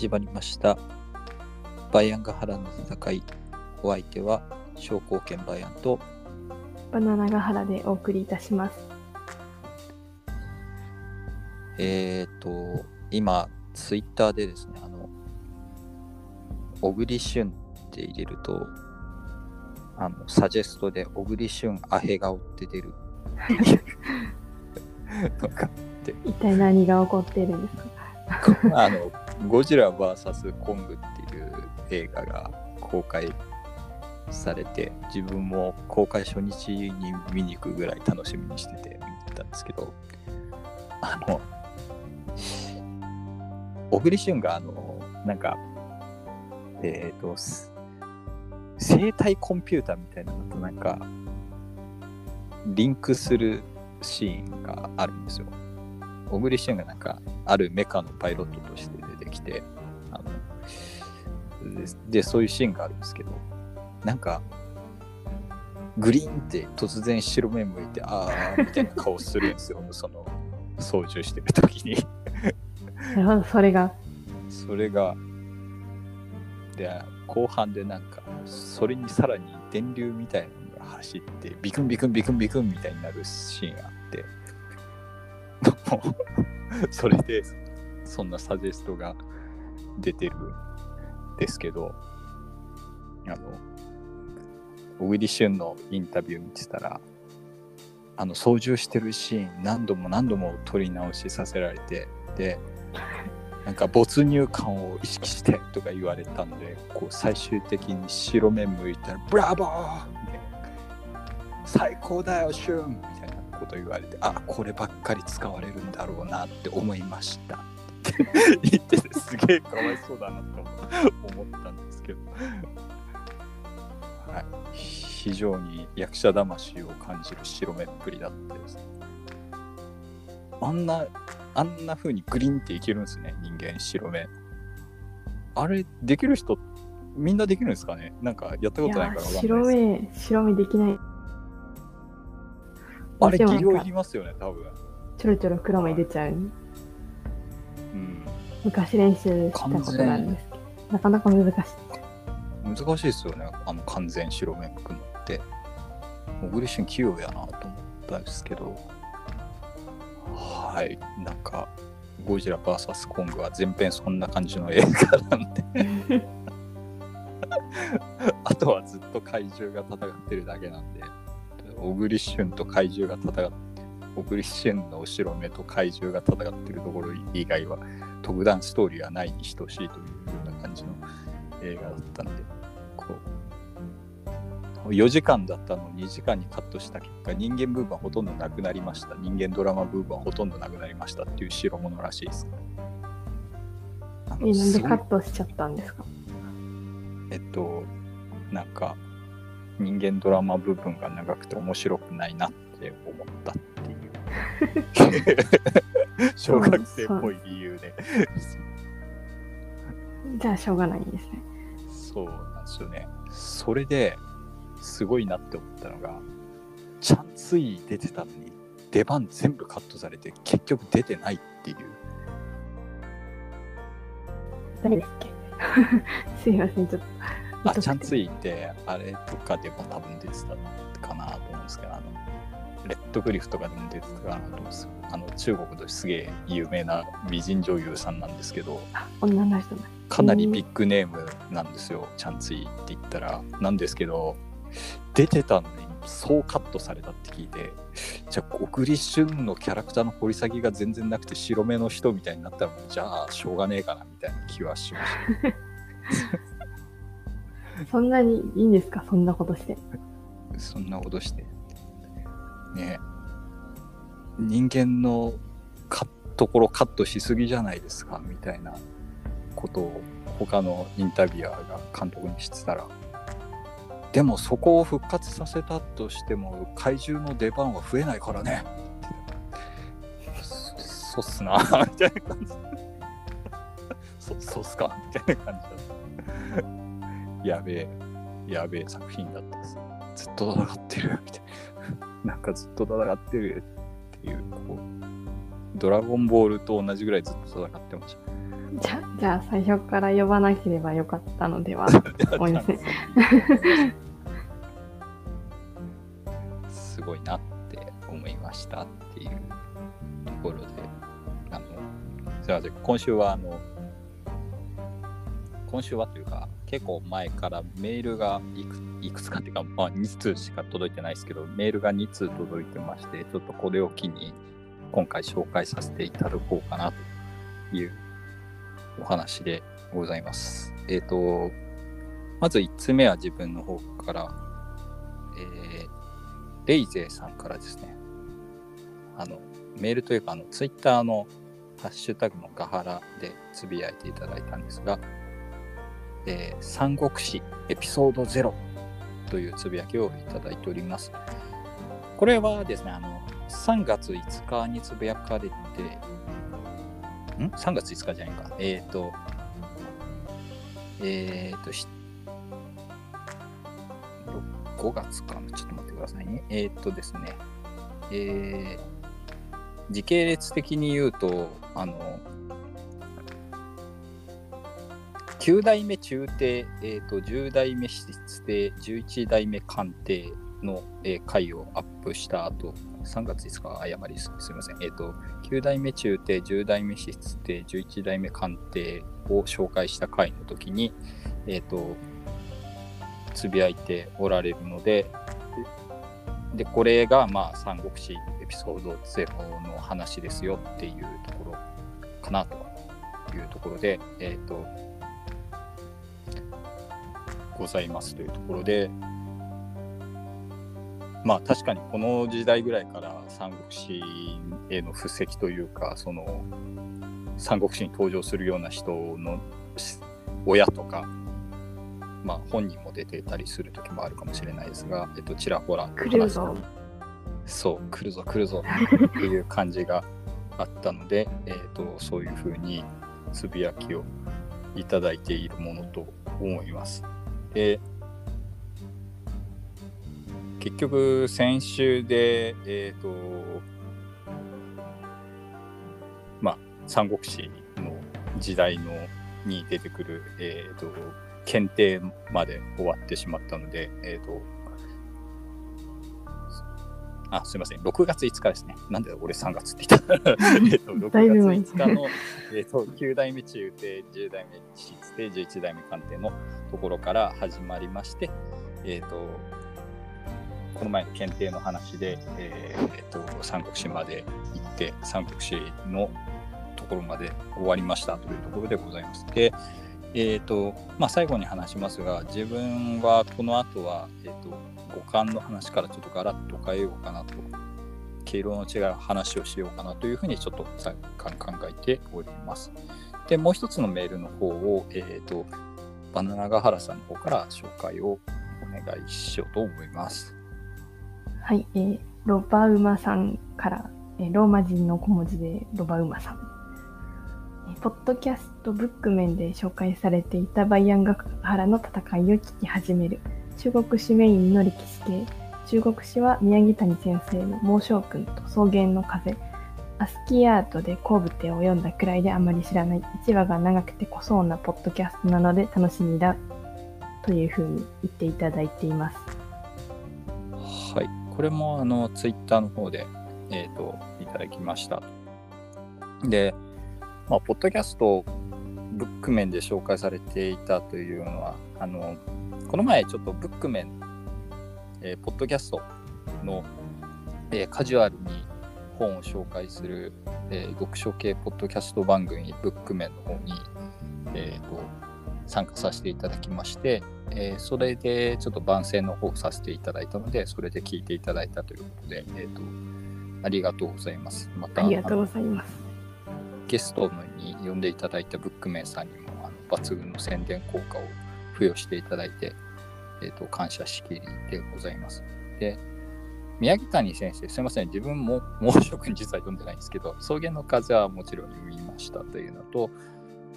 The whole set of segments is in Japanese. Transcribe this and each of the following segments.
始まりました。バイアンガハラの戦い。お相手は、商工研バイアンと、バナナガハラでお送りいたします。えっ、と、今、ツイッターでですね、あの、小栗旬って入れると、あの、サジェストで小栗旬アヘ顔って出る。のが一体何が起こっているんですか？あの、ゴジラ VS コングっていう映画が公開されて、自分も公開初日に見に行くぐらい楽しみにしてて見に行ったんですけど、あの、小栗旬が、あの、なんか、えっ、と、生体コンピューターみたいなのとなんか、リンクするシーンがあるんですよ。小栗旬がなんかあるメカのパイロットとしてきてあのででそういうシーンがあるんですけどなんかグリーンって突然白目向いてああみたいな顔するんですよ。その操縦してる時に。なるほど、それが。それがで後半でなんかそれにさらに電流みたいなのが走ってビクンビクンビクンビクンみたいになるシーンがあって。それでそんなサジェストが出てるんですけどあの小栗旬のインタビュー見てたらあの操縦してるシーン何度も何度も撮り直しさせられてでなんか没入感を意識してとか言われたんでこう最終的に白目向いたら「ブラボー!」最高だよシュン!」みたいなこと言われてあこればっかり使われるんだろうなって思いました言っててすげえかわいそうだなと思ったんですけど、はい、非常に役者魂を感じる白目っぷりだったですあんなあんな風にグリーンっていけるんですね、人間白目。あれ、できる人、みんなできるんですかねなんかやったいことないから白。目、白目できない。あれ、技量いりますよね、多分。ちょろちょろ黒目出ちゃう。うん。昔練習したことがあるんです、なかなか難しい。難しいですよね、あの完全白目くのって。小栗旬器用やなと思ったんですけど。はい、なんか、ゴジラ VS コングは全編そんな感じの映画なんで。あとはずっと怪獣が戦ってるだけなんで、小栗旬と怪獣が戦って、小栗旬の後ろ目と怪獣が戦ってるところ以外は、特段ストーリーはないに等しいというような感じの映画だったんで、こう、4時間だったのを2時間にカットした結果、人間部分はほとんどなくなりました。人間ドラマ部分はほとんどなくなりましたっていう代物らしいです。え、なんでカットしちゃったんですか？えっと、なんか、人間ドラマ部分が長くて面白くないなって思ったっていう、小学生っぽい理由で。じゃあ、しょうがないんですね。そうなんですよね。それですごいなって思ったのが、チャンツイ出てたのに、出番全部カットされて、結局出てないっていう。誰ですっけ？すいません、ちょっと。あ、チャンツイって、あれとかでも多分出てたかなと思うんですけど、あの、レッドグリフとかでも出てたかなと思うんですよあの、中国ですげえ有名な美人女優さんなんですけど、あ女の人だ。かなりビッグネームなんですよ、チャンツイって言ったら。なんですけど、出てたのにそうカットされたって聞いて、じゃあ、小栗旬のキャラクターの掘り下げが全然なくて白目の人みたいになったら、じゃあ、しょうがねえかなみたいな気はしました。そんなにいいんですか？そんなことして。そんなことして。ね人間のかところカットしすぎじゃないですかみたいなことを他のインタビュアーが監督にしてたら。でもそこを復活させたとしても怪獣の出番は増えないからね。そそうっすな。みたいな感じ。そそうっすか。みたいな感じだった。やべえやべえ作品だったずっと戦ってる。みたいな。なんかずっと戦ってるっていう、こう、ドラゴンボールと同じぐらいずっと戦ってました。じゃじゃあ最初から呼ばなければよかったのでは思 いますね。すごいなって思いましたっていうところで、あの、すみません、今週はあの、今週はというか、結構前からメールがいくいくつかっていうか、まあ、2通しか届いてないですけど、メールが2通届いてまして、ちょっとこれを機に今回紹介させていただこうかなというお話でございます。えっ、と、まず1つ目は自分の方から、えーレイゼーさんからですね、あの、メールというか、あの、ツイッターのハッシュタグのガハラでつぶやいていただいたんですが、えー三国志エピソード0というつぶやきをいただいております。これはですね、あの、3月5日につぶやかれて、ん ?3 月5日じゃないか。えっ、と、えっ、と、5月かな？ちょっと待ってくださいね。えーっとですね、えー時系列的に言うと、あの、9代目中帝、えーと、10代目質帝、11代目官帝の、えー回をアップした後、3月5日、誤りすすみません。えーと、9代目中帝、10代目質帝、11代目官帝を紹介した回の時に、えーと、つぶやいておられるので、で、これが、まあ、三国志エピソード0の話ですよっていうところかなというところで、えっ、と、ございますというところで、まあ確かにこの時代ぐらいから三国志への布石というか、その三国志に登場するような人のし親とか、まあ本人も出てたりする時もあるかもしれないですが、えっと、ちらほら来るぞ。そう、来るぞ来るぞっていう感じがあったので、えー、とそういうふうにつぶやきをいただいているものと思います。で、結局先週で、えっ、と、まあ、三国志の時代のに出てくる、えっ、と、検定まで終わってしまったので、えっ、と、あ、すみません。6月5日ですね。なんで俺3月って言った えっと、6月だいぶ前5日の、えっと、9代目中帝、10代目質帝、11代目官帝のところから始まりまして、えっ、と、この前の検定の話で、えっと、三国志まで行って、三国志のところまで終わりましたというところでございます。で、えっ、と、まあ、最後に話しますが、自分はこの後は、えっ、と、五感の話からちょっとガラッと変えようかなと、毛色の違う話をしようかなというふうにちょっと考えております。で、もう一つのメールの方を、えっ、と、バナナガハラさんの方から紹介をお願いしようと思います。はい、えーロバウマさんから、えーローマ人の小文字でロバウマさん。ポッドキャストブック面で紹介されていたバイアンガハラの戦いを聞き始める。中国史メインの歴史系。中国史は宮城谷先生の猛将軍と草原の風。アスキーアートで後部手を読んだくらいであまり知らない1話が長くて濃そうなポッドキャストなので楽しみだというふうに言っていただいています。はい、これもあのツイッターの方で、えー、といただきました。で、まあ、ポッドキャストブック面で紹介されていたというのは、あのこの前ちょっとブック面、えーポッドキャストの、えーカジュアルに本を紹介する、えー読書系ポッドキャスト番組ブック面の方に、えーと参加させていただきまして、えーそれでちょっと番宣の方をさせていただいたので、それで聞いていただいたということで、えー、とありがとうございます。またありがとうございます。ゲストに呼んでいただいたブックメンさんにもあの抜群の宣伝効果を付与していただいて、えー、と感謝しきりでございます。で、宮城谷先生、すみません、自分も 猛暑君実は読んでないんですけど、草原の風はもちろん読みましたというのと、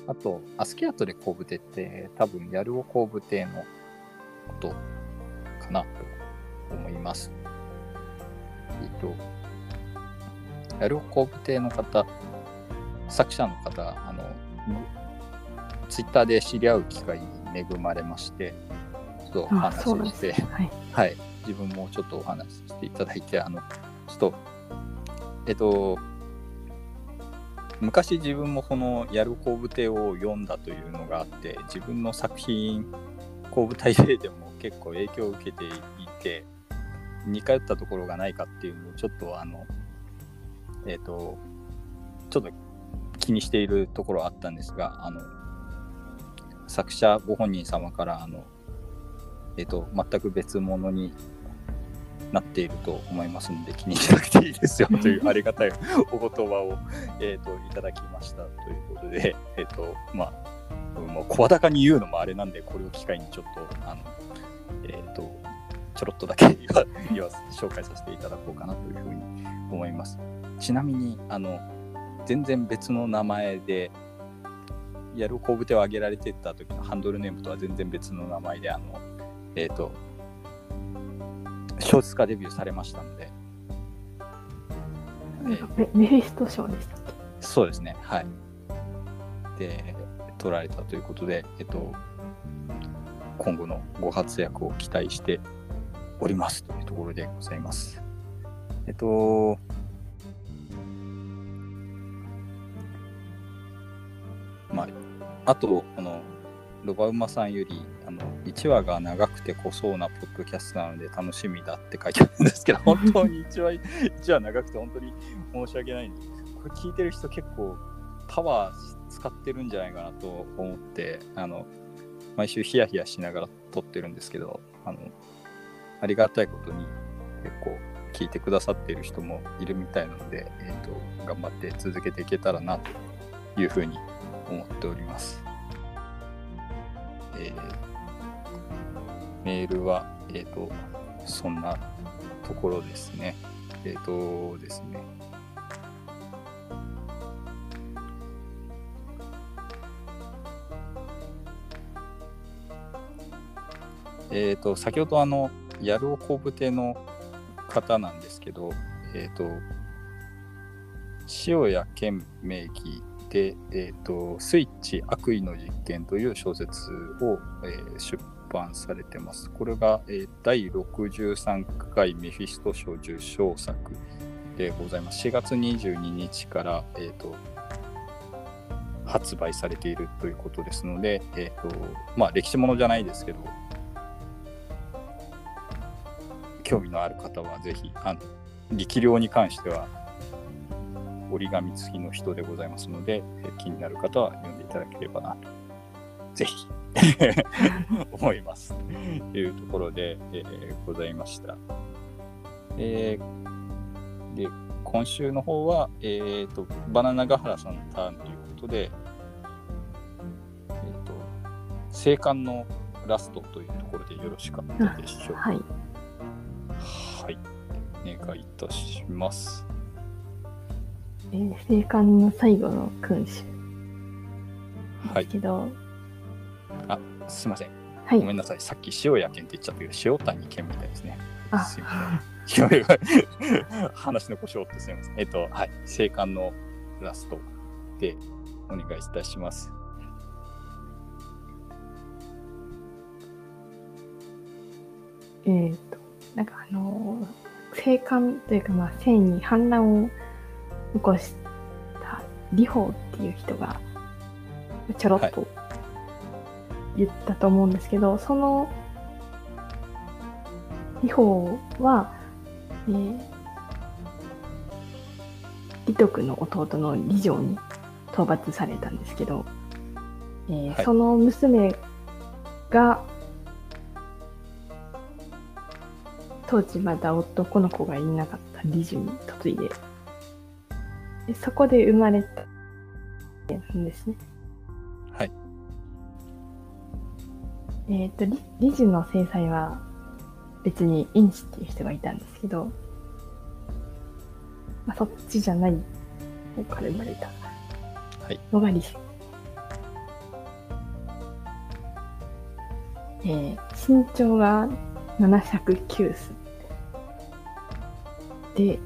あと、アスキアトで後部手って、多分、ヤルオ後部手のことかなと思います。えっと、ヤルオ後部手の方、作者の方、あの、ツイッターで知り合う機会に恵まれまして、ちょっとおあ話しして、はい。はい、自分もちょっとお話ししていただいて、あの、ちょっと、えっと、昔自分もこの「やる工部手」を読んだというのがあって、自分の作品、工部大帝でも結構影響を受けていて、似通ったところがないかっていうのをちょっとあの、えっと、ちょっと気にしているところはあったんですが、あの、作者ご本人様から、あの、えっ、と、全く別物になっていると思いますので、気にしなくていいですよ というありがたいお言葉を、えー、といただきましたということで、えっ、と、まあ、もう声高に言うのもあれなんで、これを機会にちょっと、あの、えっ、と、ちょろっとだけ 言わ言わ紹介させていただこうかなというふうに思います。ちなみに、あの、全然別の名前で、やる工部手を挙げられてた時のハンドルネームとは全然別の名前で、あの、えっ、と、小説家デビューされましたので、メメフィスト賞でしたっけ？そうですね、はい。で、取られたということで、えっと、今後のご活躍を期待しておりますというところでございます。えっと、あと、この、ロバウマさんより、あの、1話が長くて濃そうなポッドキャストなので楽しみだって書いてあるんですけど、本当に1話、1話長くて本当に申し訳ないんで、これ聞いてる人結構パワー使ってるんじゃないかなと思って、あの、毎週ヒヤヒヤしながら撮ってるんですけど、あの、ありがたいことに結構聞いてくださっている人もいるみたいなので、えっ、と、頑張って続けていけたらなというふうに思っております。えーメールは、えっ、と、そんなところですね。えっ、とですね。えっ、と、先ほどあの、やるおこぶての方なんですけど、えっ、と、塩谷健名義で、えっ、と、スイッチ悪意の実験という小説を、えー出版されてます。これが、えー第63回メフィスト賞受賞作でございます。4月22日から、えっ、と、発売されているということですので、えっ、と、まあ、歴史ものじゃないですけど、興味のある方はぜひ、あ、力量に関しては、折り紙付きの人でございますので、えー気になる方は読んでいただければなと、ぜひ、思います。というところで、えーございました。えーで、今週の方は、えーと、バナナガハラさんのターンということで、えーと、生還のラストというところでよろしかったでしょうか？はい。はい。お願いいたします。えー、生還の最後の君主はいです。けど、すいません。はい。ごめんなさい。さっき塩谷健って言っちゃったけど、塩谷健みたいですね。あすいません。話の故障ってすみません。えっと、はい。生還のラストでお願いいたします。えーと、なんかあのー生還というか、まあ、戦に反乱を起こした李鵬っていう人がちょろっと言ったと思うんですけど、その李鵬は、えー、李徳の弟の李城に討伐されたんですけど、えーはい。その娘が当時まだ男の子がいなかった李樹に嫁いででそこで生まれたんですね。はい。えっ、と李李樹の制裁は別にインチっていう人がいたんですけど、まあ、そっちじゃない方から生まれたはい。のが李樹。えー身長が709スで、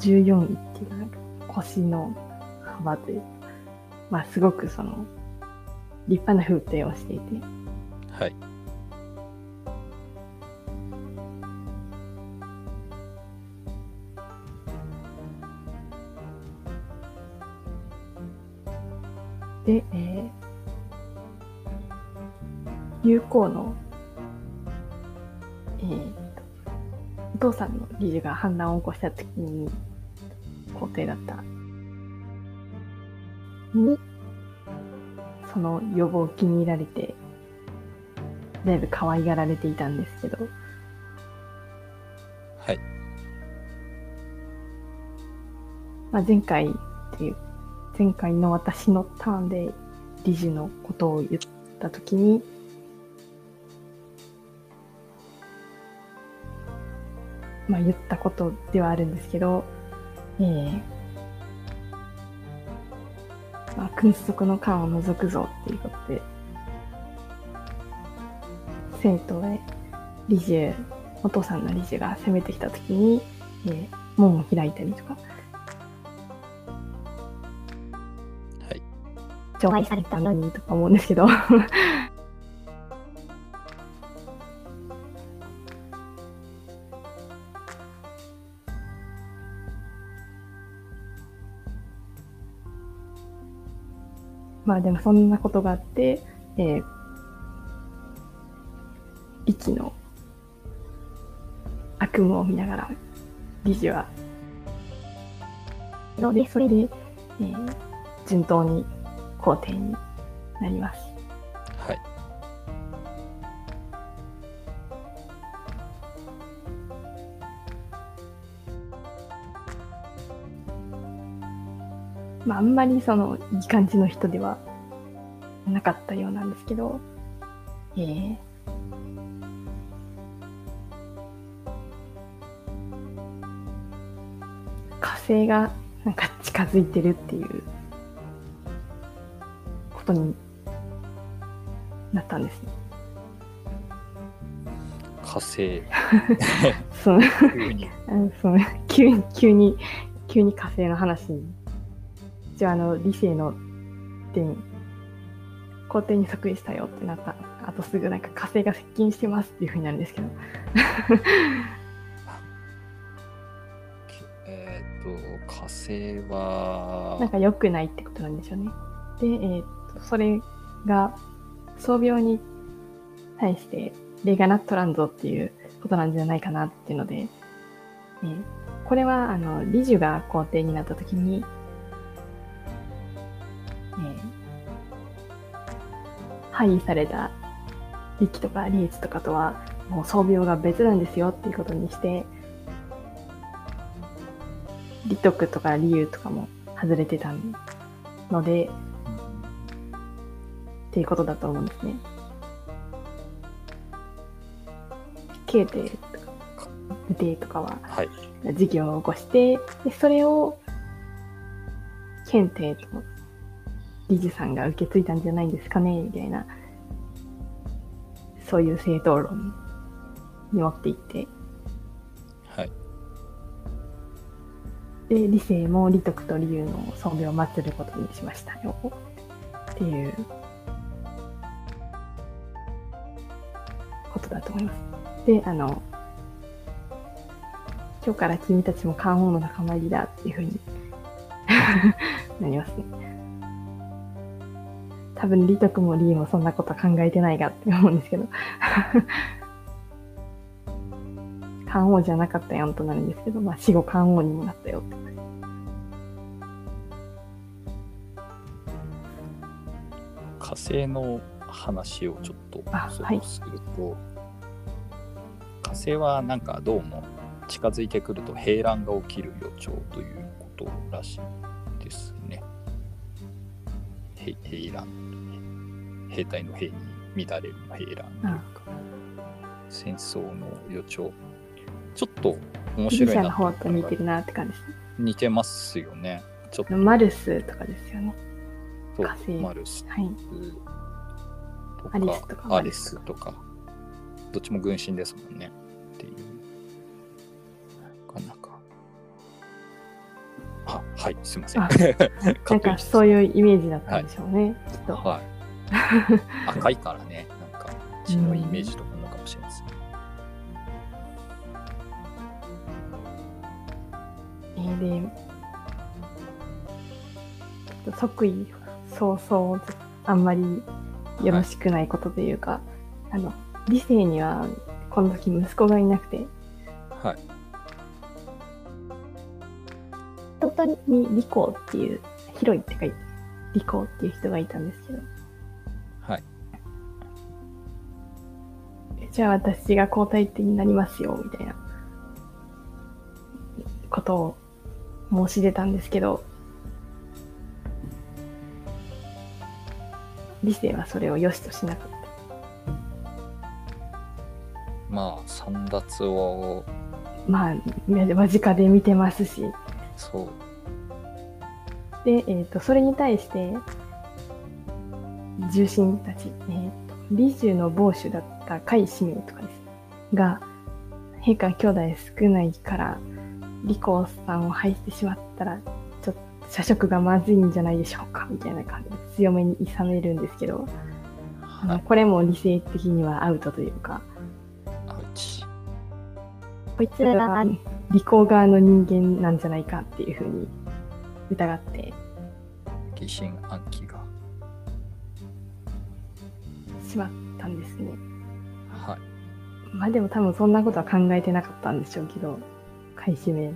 14位っていうのが、こ星の幅というか、まあ、すごくその、立派な風景をしていて、はい。で、えー、友好の、えーと、お父さんの理事が反乱を起こした時に、皇帝だった。に、その予防を気に入られて、だいぶ可愛がられていたんですけど、はい。まあ、前回っていう、前回の私のターンで理事のことを言ったときに、まあ言ったことではあるんですけど、えー、まあ、君主族の官を除くぞっていうことで、生徒へ理事、お父さんの理事が攻めてきたときに、えー門を開いたりとか、はい。除外されたのにとか思うんですけどまあでもそんなことがあって、えー、一の悪夢を見ながら理事はのでそれで、えー順当に皇帝になります。まあ、あんまりそのいい感じの人ではなかったようなんですけど、えー火星がなんか近づいてるっていうことになったんですね。火星。その急に。あのその急に急に急に火星の話に一応あの理性の点皇帝に即位したよってなった。あとすぐなんか火星が接近してますっていうふうになるんですけど。えーっと、火星は、なんか良くないってことなんでしょうね。で、えーっとそれが創病に対して例がなっとらんぞっていうことなんじゃないかなっていうので、えーこれはあの理樹が皇帝になった時に、廃位された力とか利益とかとはもう創病が別なんですよっていうことにして利得とか理由とかも外れてたのでっていうことだと思うんですね。経帝とか武帝とかははい。事業を起こしてでそれを検定と理事さんが受け継いだんじゃないんですかねみたいなそういう正当論に持っていってはい。で理性も利得と理由の創業を祀ることにしましたよっていうことだと思います。で、あの、今日から君たちも漢王の仲間入りだっていうふうに なりますね。多分、利得も利もそんなこと考えてないがって思うんですけど。漢王じゃなかったやんとなるんですけど、まあ死後漢王にもなったよって。火星の話をちょっとあそうすると、火星はなんかどうも近づいてくると平乱が起きる予兆ということらしいですね。へ平乱、兵隊の兵に乱れるの平乱というか、戦争の予兆。ちょっと面白いな方と似てる。るなって感じですね。似てますよね。ちょっとマルスとかですよね。そうマルスはい。とかアリスとかアリスとかどっちも軍神ですもんねっていうなかなかあはい、すいません。なんかそういうイメージだったんでしょうね、きっと。はい。赤いからね、なんか血のイメージとかなのかもしれないですね。えーで、即位早々、あんまりよろしくないことというか、あの、理性にはこの時息子がいなくて、はい。弟にリコっていう、広いって書いて、リコっていう人がいたんですけど、じゃあ私が皇太子になりますよ、みたいなことを申し出たんですけど、理性はそれを良しとしなかった。まあ、三奪を、まあ、間近で見てますし、そう。で、えっ、と、それに対して、重臣たち、えっ、と、李州の傍主だったとかです。が、陛下兄弟少ないから、李光さんを廃してしまったら、ちょっと社食がまずいんじゃないでしょうか、みたいな感じで強めに諌めるんですけど、あのはい。これも理性的にはアウトというか、アウチ。こいつらが利口側の人間なんじゃないかっていうふうに疑って疑心暗鬼が。しまったんですね。はい。まあでも多分そんなことは考えてなかったんでしょうけど、開始名。えーっ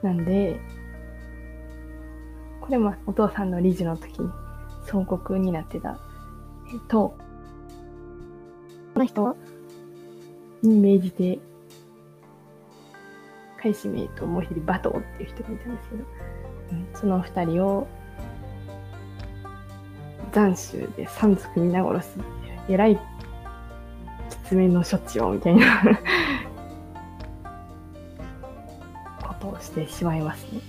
と、なんで、これもお父さんの理事の時に総国になってた、えっと、この人に命じて、開始名ともう一人バトーっていう人がいたんですけど、うんその二人を斬首で三族皆殺すえらいきつめの処置をみたいな ことをしてしまいますね。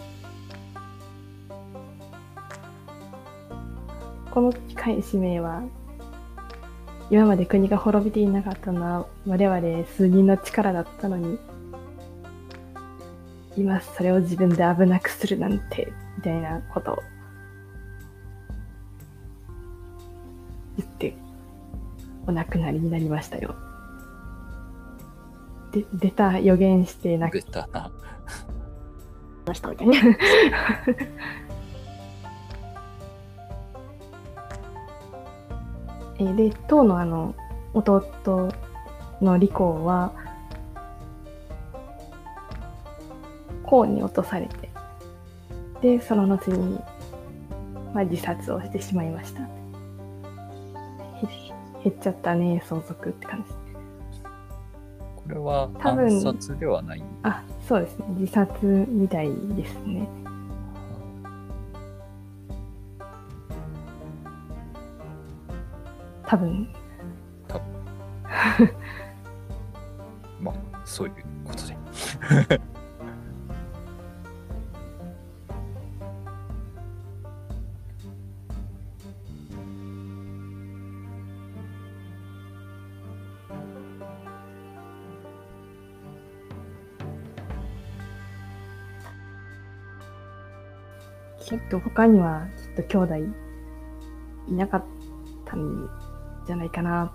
この海使命は今まで国が滅びていなかったのは我々数人の力だったのに今それを自分で危なくするなんてみたいなことをお亡くなりになりましたよ。で出た予言して亡くベタな。な人みたいな。えーで当のあの弟の李光は孔に落とされてでその後に、まあ、自殺をしてしまいましたへ減っちゃったね相続って感じ。これは多分。暗殺ではない。あそうですね。自殺みたいですね。多分。まあ、そういうことで。きっと他にはきっと兄弟いなかったんじゃないかな。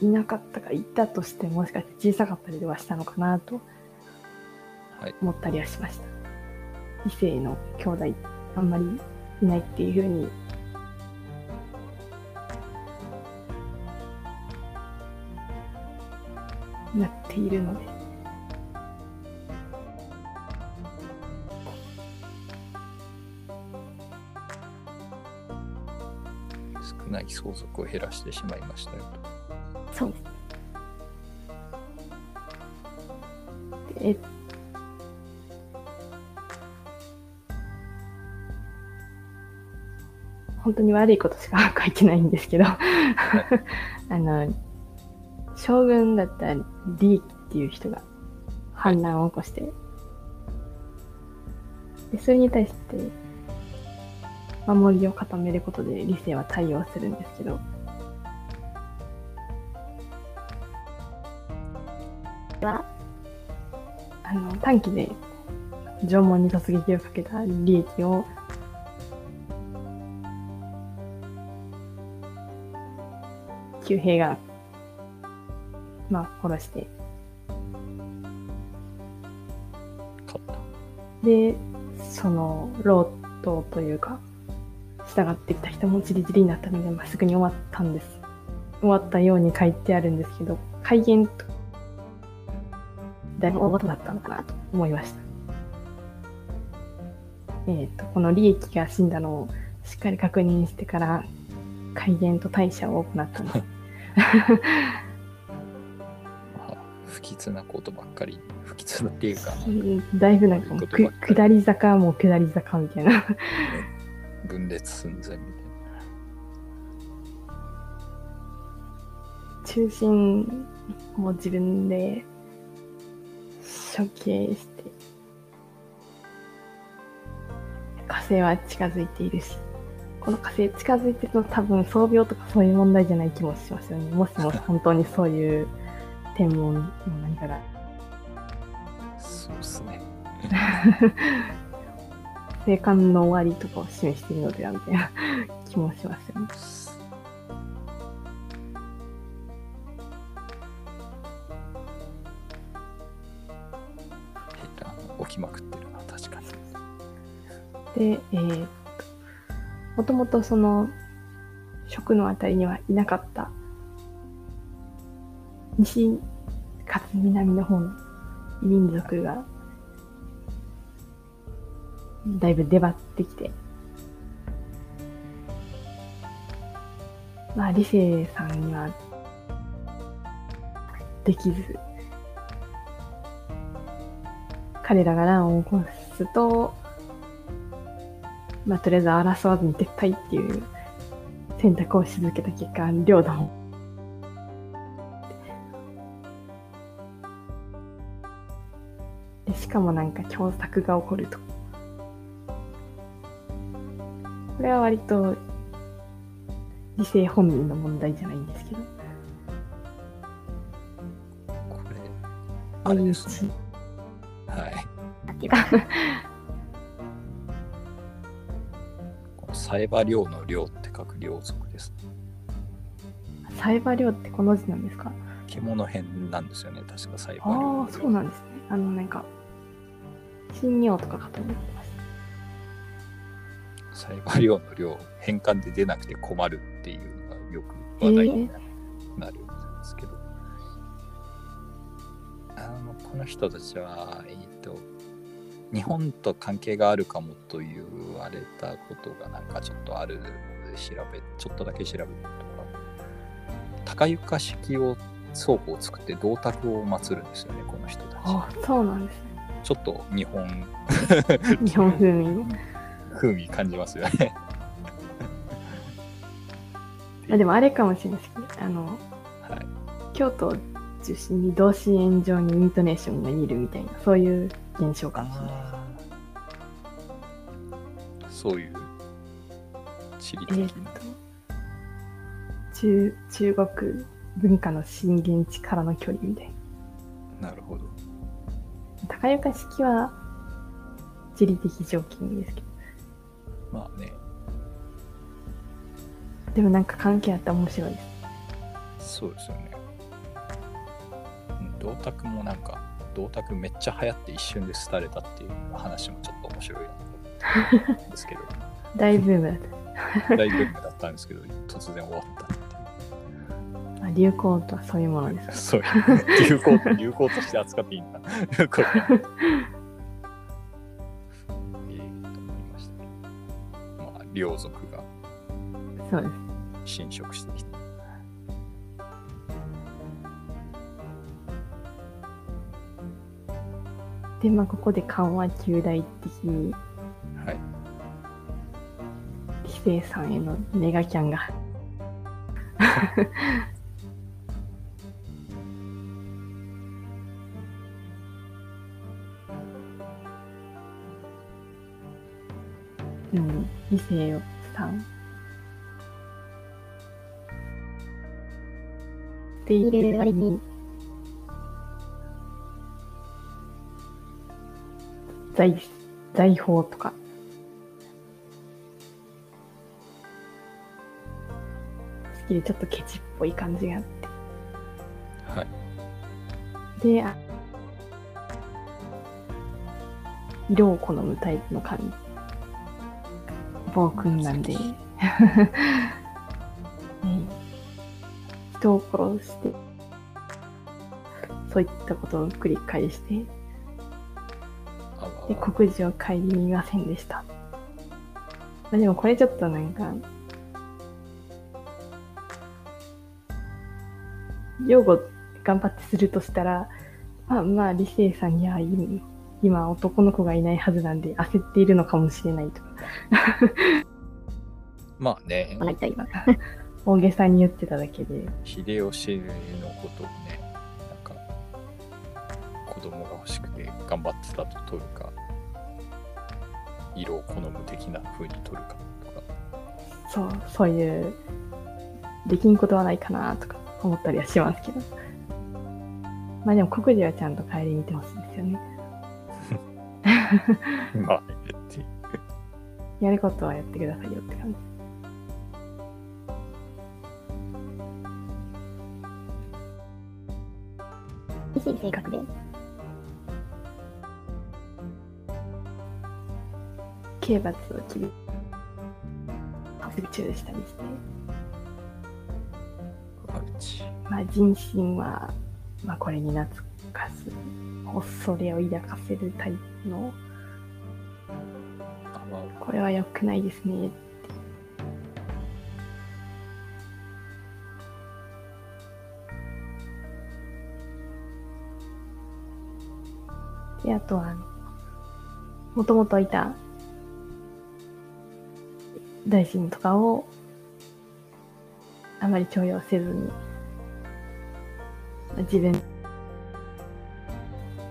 いなかったか、いたとしてもしかして小さかったりはしたのかなとはい思ったりはしました。異性の兄弟あんまりいないっていうふうになっているので。ない相続を減らしてしまいましたよと。そうです。え本当に悪いことしか書いてないんですけど、あの、将軍だった李毅っていう人が反乱を起こして、でそれに対して守りを固めることで理性は対応するんですけど、は？あの短期で縄文に突撃をかけた利益を。旧兵が、まあ、殺して、勝った。で、その、ロートというか、従ってきた人もチリチリになったので、まあ、すぐに終わったんです。終わったように書いてあるんですけど、改元と、だいぶ大事だったのかなと思いました。えっ、と、この利益が死んだのをしっかり確認してから、改元と代謝を行ったんです。まあ、不吉なことばっかり、不吉なっていうか、うんだいぶなんかもうく下り坂も下り坂みたいな。分裂寸前みたい中心も自分で処刑して火星は近づいているしこの火星近づいてるの多分装病とかそういう問題じゃない気もしますよねもしも本当にそういう天文の何かがな。そうっすね。生還の終わりとかを示しているのではみたいな 気もしますよね変な起きまくってるな、確かに。で、えー、もともとその食のあたりにはいなかった西かつ南の方の異民族がだいぶ出張ってきてまあ理性さんにはできず彼らが乱を起こすとまあ、とりあえず争わずに撤退っていう選択をし続けた結果、領土も。でしかもなんか共作が起こると。これは割と理性本人の問題じゃないんですけど。これ、あれですね。はい。っていうか、このサイバー領の領って書く領族ですね。サイバー領ってこの字なんですか？獣編なんですよね、確かサイバー領あのあ、そうなんですね。あの、なんか、新尿とかかと思ってま。サイバー領の領、変換で出なくて困るっていうのがよく話題になるんですけど、あのこの人たちは、えっと、日本と関係があるかもと言われたことがなんかちょっとあるので調べ、ちょっとだけ調べると高床式を倉庫を作って銅鐸を祀るんですよね、この人たち。ああ、そうなんですね。ちょっと日本 日本風味の。風味感じますよね。あでもあれかもしれないですけど、あの、はい。京都を中心に同心円状にイントネーションが似るみたいな、そういう現象かもしれない。そういう地理的な、と、中、中国文化の震源地からの距離みたいな。なるほど。高床式は地理的条件ですけど、まあね、でもなんか関係あったら面白いです。そうですよね。うん銅鐸もなんか、銅鐸めっちゃ流行って一瞬で廃れたっていう話もちょっと面白いなとですけど、大ブームだった。大ブームだったんですけど、突然終わったっ。まあ、流行とはそういうものです。そう流行と流行として扱っていいんだ。流行両族がそうです。侵食してきた。で、まあ、ここで緩和旧大的にはい。規制さんへのネガキャンが。理性を使う。っていう割に、財、財宝とか、好きでちょっとケチっぽい感じがあって。はい。で、あ色を好むタイプの感じ。暴君なんで、ね人を殺して、そういったことを繰り返して、で、国事を顧みませんでした。まあ、でもこれちょっとなんか、擁護頑張ってするとしたら、まあまあ、理性さんには今今男の子がいないはずなんで焦っているのかもしれないとか、まあね、大げさに言ってただけで、秀吉のことをね、なんか、子供が欲しくて頑張ってたと取るか、色を好む的な風に取るかとか、そう、そういう、できんことはないかなとか思ったりはしますけど。まあでも国事はちゃんと帰り見てほしいですよね。まあ、やることはやってくださいよって感じ。厳しい性格で、刑罰を切り、すぐ中したりして。まあ人心は、まあこれに懐かす、恐れを抱かせるタイプの、これは良くないですねって。で、あとは、もともといた大臣とかをあまり重用せずに、自分、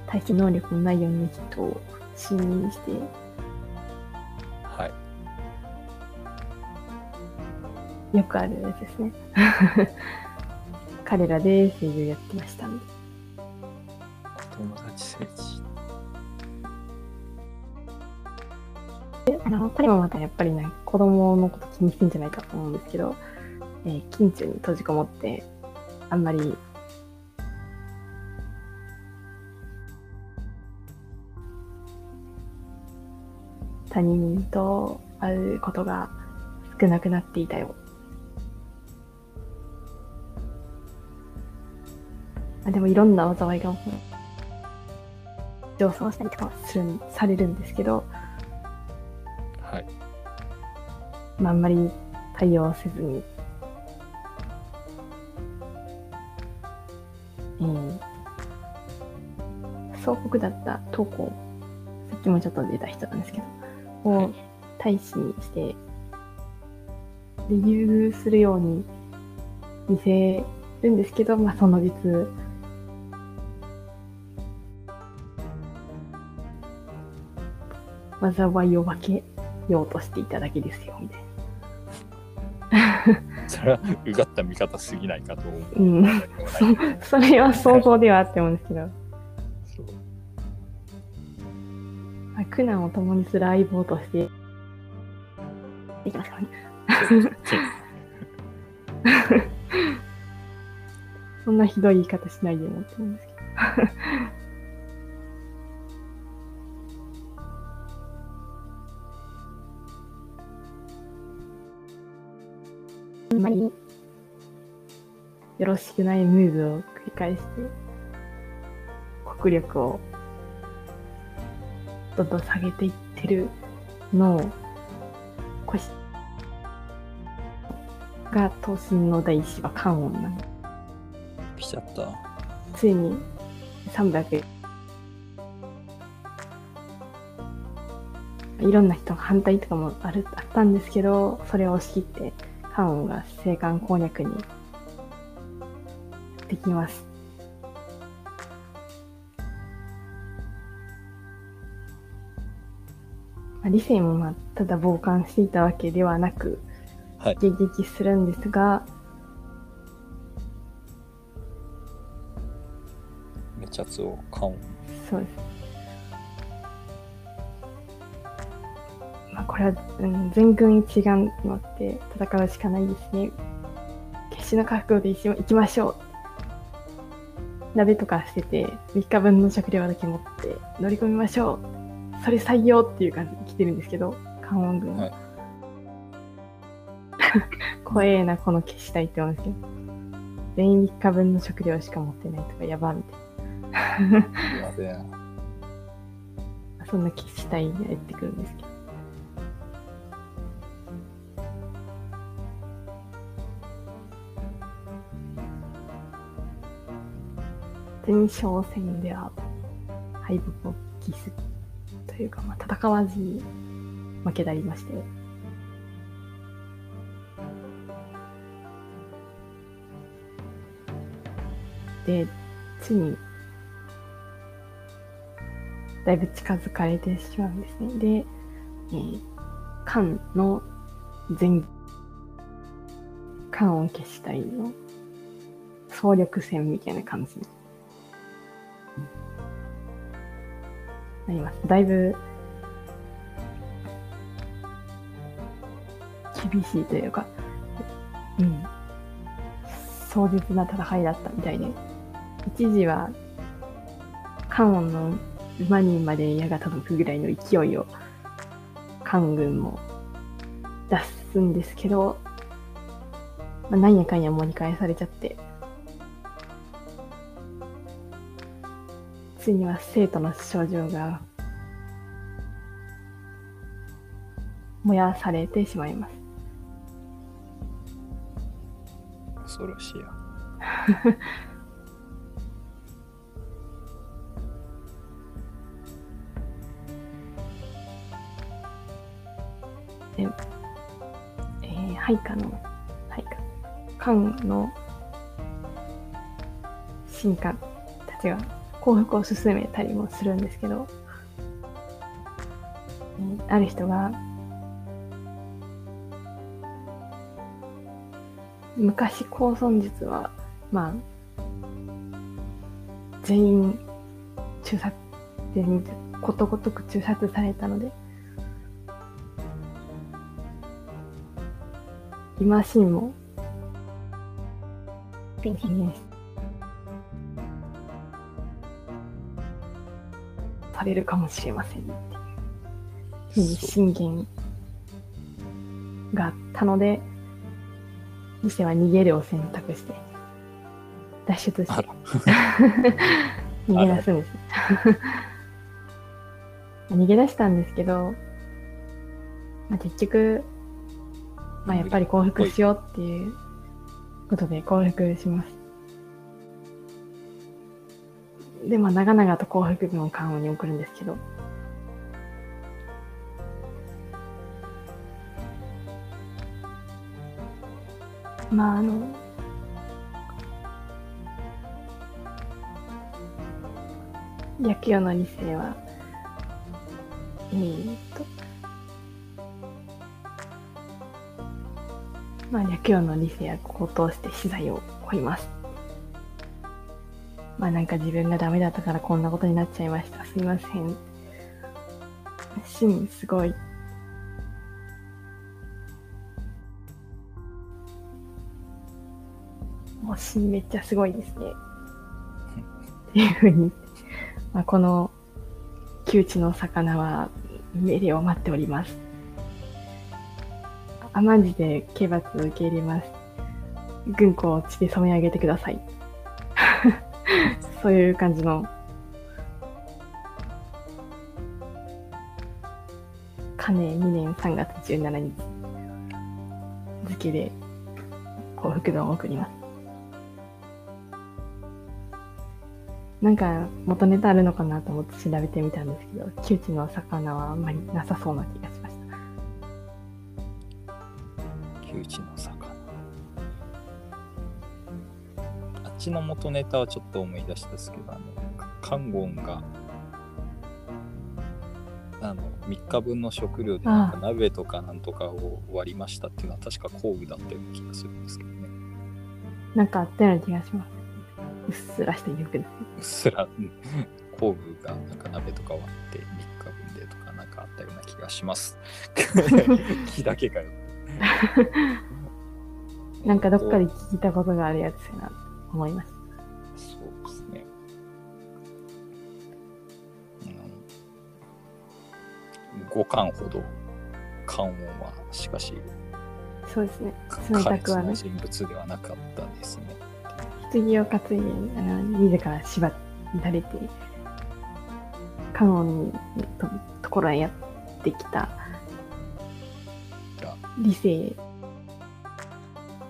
対比能力のないような人を信任して、よくあるやつですね。彼らで声優やってましたんで。友達聖地。あの、これもまたやっぱりなんか子供のこと気にしてんじゃないかと思うんですけど、えー、近中に閉じこもって、あんまり、他人と会うことが少なくなっていたよ。でもいろんな災いが上層したりとかはするんされるんですけど、はい。まあ、あんまり対応せずに、えー、総国だった投稿、さっきもちょっと出た人なんですけど、を大使にして、で、優遇するように見せるんですけど、まあ、その実、災いを分けようとしていただけですよ、みたいな。それはうがった見方すぎないかと思う。うん それは想像ではあってもんですけど、苦難を共にする相棒として、できますからね。そんなひどい言い方しないでもって思うんですけど。まり、よろしくないムーブを繰り返して、国力をどんどん下げていってるのを、腰が東進の第一子は関音なんで、来ちゃった。ついに300いろんな人が反対とかもあるあったんですけど、それを押し切って、関音が青函攻略にできます。まあ理性もまあただ傍観していたわけではなく、はい迎撃するんですが、めちゃつを買おう。そうです。れは、うん、全軍一丸となって戦うしかないですね。決死の覚悟で行きましょう。鍋とかしてて、3日分の食料だけ持って乗り込みましょう。それ採用っていう感じで来てるんですけど、関音軍は。はい 怖えな、この決死隊って思うんですけど。全員3日分の食料しか持ってないとか、やばみたいな。そんな決死隊がやってくるんですけど。前哨戦では敗北を喫すというか、まあ、戦わずに負けたりまして、で、ついにだいぶ近づかれてしまうんですね。で、えー、漢の全、漢を消したいの総力戦みたいな感じになります。だいぶ厳しいというか、うん、壮絶な戦いだったみたいで、一時は、カンオンの馬にまで矢が届くぐらいの勢いを、官軍も出すんですけど、まあ、なんやかんや盛り返されちゃって、ついには生徒の症状が燃やされてしまいます。恐ろしいや。で、えー、配下の、配下、官の進化たちが幸福を進めたりもするんですけど、ある人が、昔高尊術は、まあ、全員中殺、全員ことごとく中殺されたので、今しも天使ねされるかもしれませんっていうふうに進言があったので、店は逃げるを選択して、脱出して 逃げ出すんです。逃げ出したんですけど、まあ、結局、まあ、やっぱり降伏しようっていうことで降伏します。で、まあ、長々と降伏文を関羽に送るんですけど、まあ、あの、薬用の理性は、えーっと、まあ、略用の理性はここを通して資材を追います。まあなんか自分がダメだったからこんなことになっちゃいました。すいません。シンすごい。もうシンめっちゃすごいですね。っていうふうに、まあ、この窮地の魚は命令を待っております。甘んじて刑罰を受け入れます。軍港を血で染め上げてください。そういう感じの。金2年3月17日付で幸福度を送ります。なんか元ネタあるのかなと思って調べてみたんですけど、窮地の魚はあんまりなさそうな気がしましちの元ネタはちょっと思い出したんですけど、あの、カンゴンが、あの、3日分の食料でなんか鍋とかなんとかを割りましたっていうのは確か工具だったような気がするんですけどね。なんかあったような気がします。うっすらした記憶です。うっすら、うん工具がなんか鍋とか割って3日分でとかなんかあったような気がします。木だけかよ。なんかどっかで聞いたことがあるやつやなと思います。そうですね。うん、5巻ほど缶音はしかしそうですね。冷たくはな人物ではなかったですね。棺を担いで、あの、自ら縛られて、観音のとところへやってきたが理性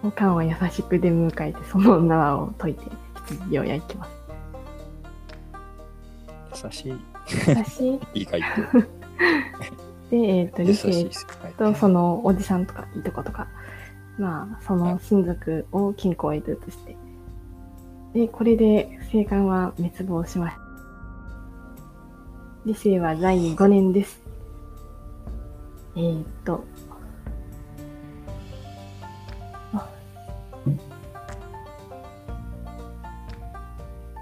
を観音は優しく出迎えて、その縄を解いて、羊を焼きます。優しい、私、意外で、えっ、と、と。優理性とそのおじさんとかいとことか、まあ、その親族を金庫へ移して、で、これで生還は滅亡しました。理性は在位5年です。えー、っと、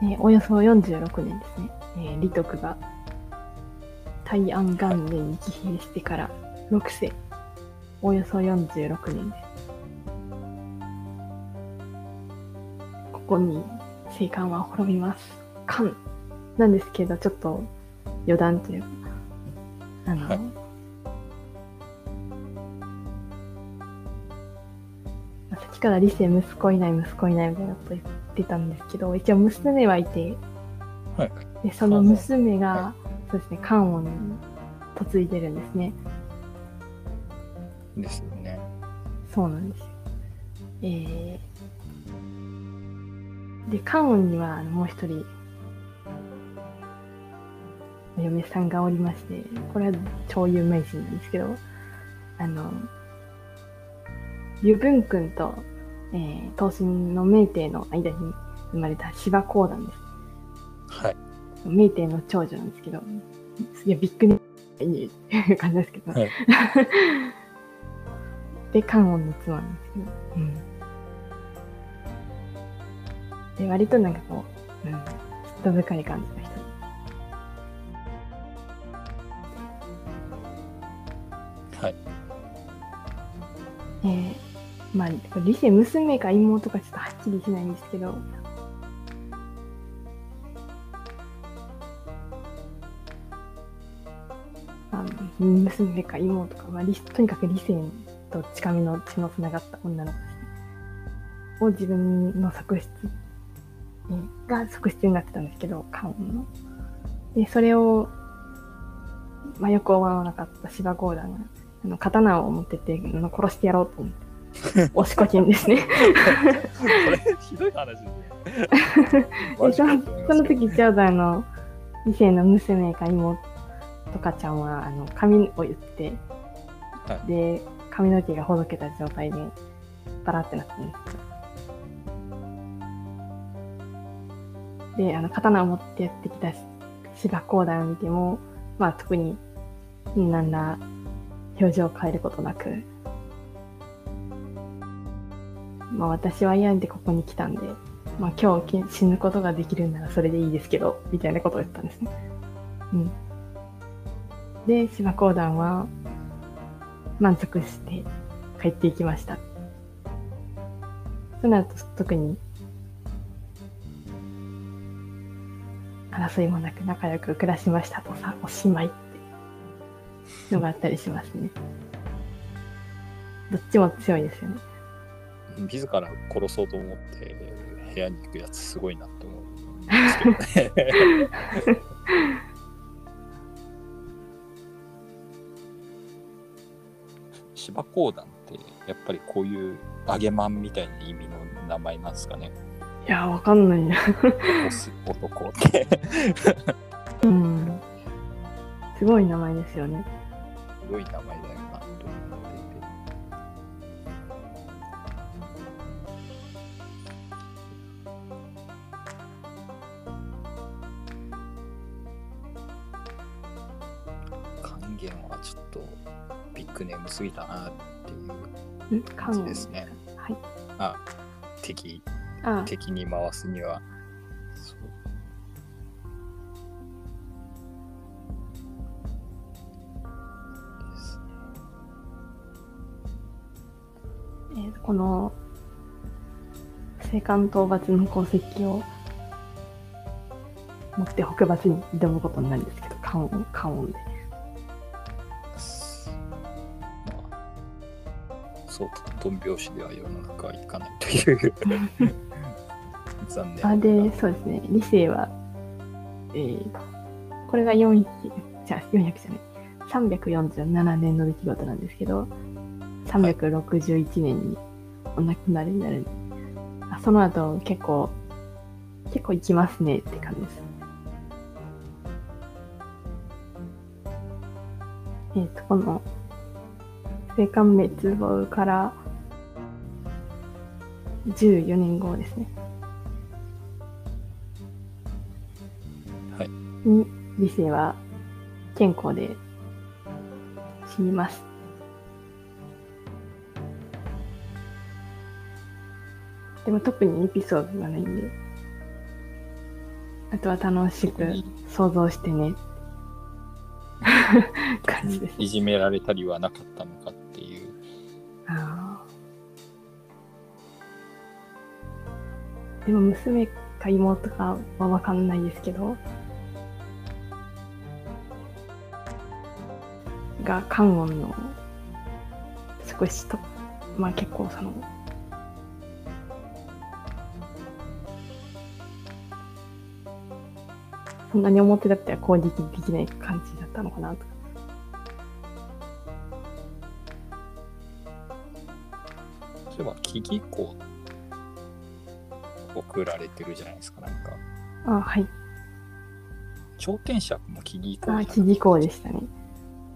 えーおよそ46年ですね。えー、李徳が大安元年に帰兵してから6世、およそ46年です。ここに聖艦は滅びます。艦なんですけど、ちょっと余談というか、あの、はいまあさっきから理性息子いない息子いないみたいなこと言ってたんですけど、一応娘はいて、はいでその娘が、そうですね、関音に嫁いでるんですね。ですよね。そうなんですよ。えー、で、関音にはもう一人、お嫁さんがおりまして、これは超有名人なんですけど、あの、油分君と、えー、東進の明帝の間に生まれた芝光団です。はい。明帝の長女なんですけど、すげえびっくりいう感じですけど、はい で、関音の妻なんですけど、うん。で、割となんかこう、うん、嫉妬深い感じの人。はい。えー、まあ、理性娘か妹かちょっとはっきりしないんですけど、あの娘か妹か、まあ、とにかく理性と近みの血のつながった女の子ですね。を自分の側室が側室になってたんですけど、関音の。で、それを、まあ、よく思わなかった芝光団が、あの刀を持ってて、の殺してやろうと思って、押しこけんですね。これ、ひどい話ですね。でその時ちょうどあの、理性の娘か妹とかちゃんは、あの、髪を言って、はいで、髪の毛がほどけた状態で、バラってなってるんです。で、あの、刀を持ってやってきた芝光団を見ても、まあ特に、なんら表情を変えることなく、まあ私は嫌でここに来たんで、まあ今日死ぬことができるならそれでいいですけど、みたいなことを言ったんですね。うん。で、芝光団は満足して帰っていきました。そうなると特に争いもなく仲良く暮らしましたとさ、おしまいってのがあったりしますね。どっちも強いですよね。自ら殺そうと思って部屋に行くやつすごいなって思うんですけどね。芝講談ってやっぱりこういう揚げまんみたいな意味の名前なんですかね。いや、わかんないな。押す男って。うん。すごい名前ですよね。すごい名前だよ過ぎたなっていう感じですね。はい、あ敵あ敵に回すには。ね、この青函討伐の功績を持って北伐に挑むことになるんですけど関音関音で。トン拍子では世の中はいかないという残念 あで、そうですね、理性は、えー、これが400、じゃあ400じゃない、347年の出来事なんですけど、361年にお亡くなりになる。あその後結構、結構行きますねって感じです。えっ、と、この、青函滅亡から14年後ですね。はい。に、理性は健康で死にます。でも特にエピソードがないんで、あとは楽しく想像してね。感じです。いじめられたりはなかったの？でも娘か妹かはわかんないですけど、が観音の少しと、まあ結構その、そんなに表だったら攻撃できない感じだったのかなとか。そういえば、木々校送られてるじゃないですか、なんか。あ、はい。頂点尺も木々校あ、記事項でしたね。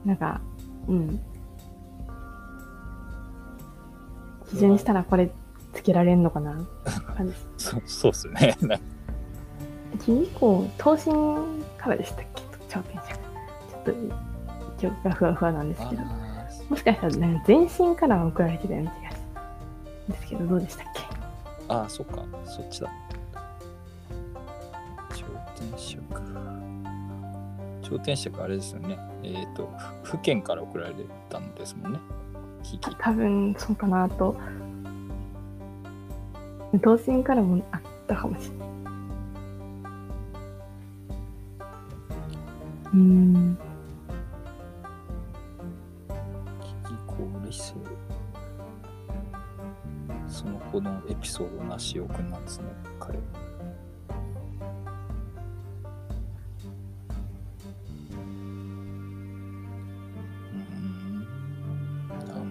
なんか、うん。基準にしたらこれつけられんのかな？そうそうっすね。なんか記事項、等身からでしたっけ？頂点者。ちょっと、記憶がふわふわなんですけど。あもしかしたら、なんか全身から送られてたような気がするんですけど、どうでしたっけ？ーあ、そっか、そっちだ。頂点尺。頂点尺あれですよね。えっ、と、府県から送られたんですもんね。多分そうかなと。等身からもあったかもしれない。うん。子のエピソードなしおくんなんですね、彼。うーん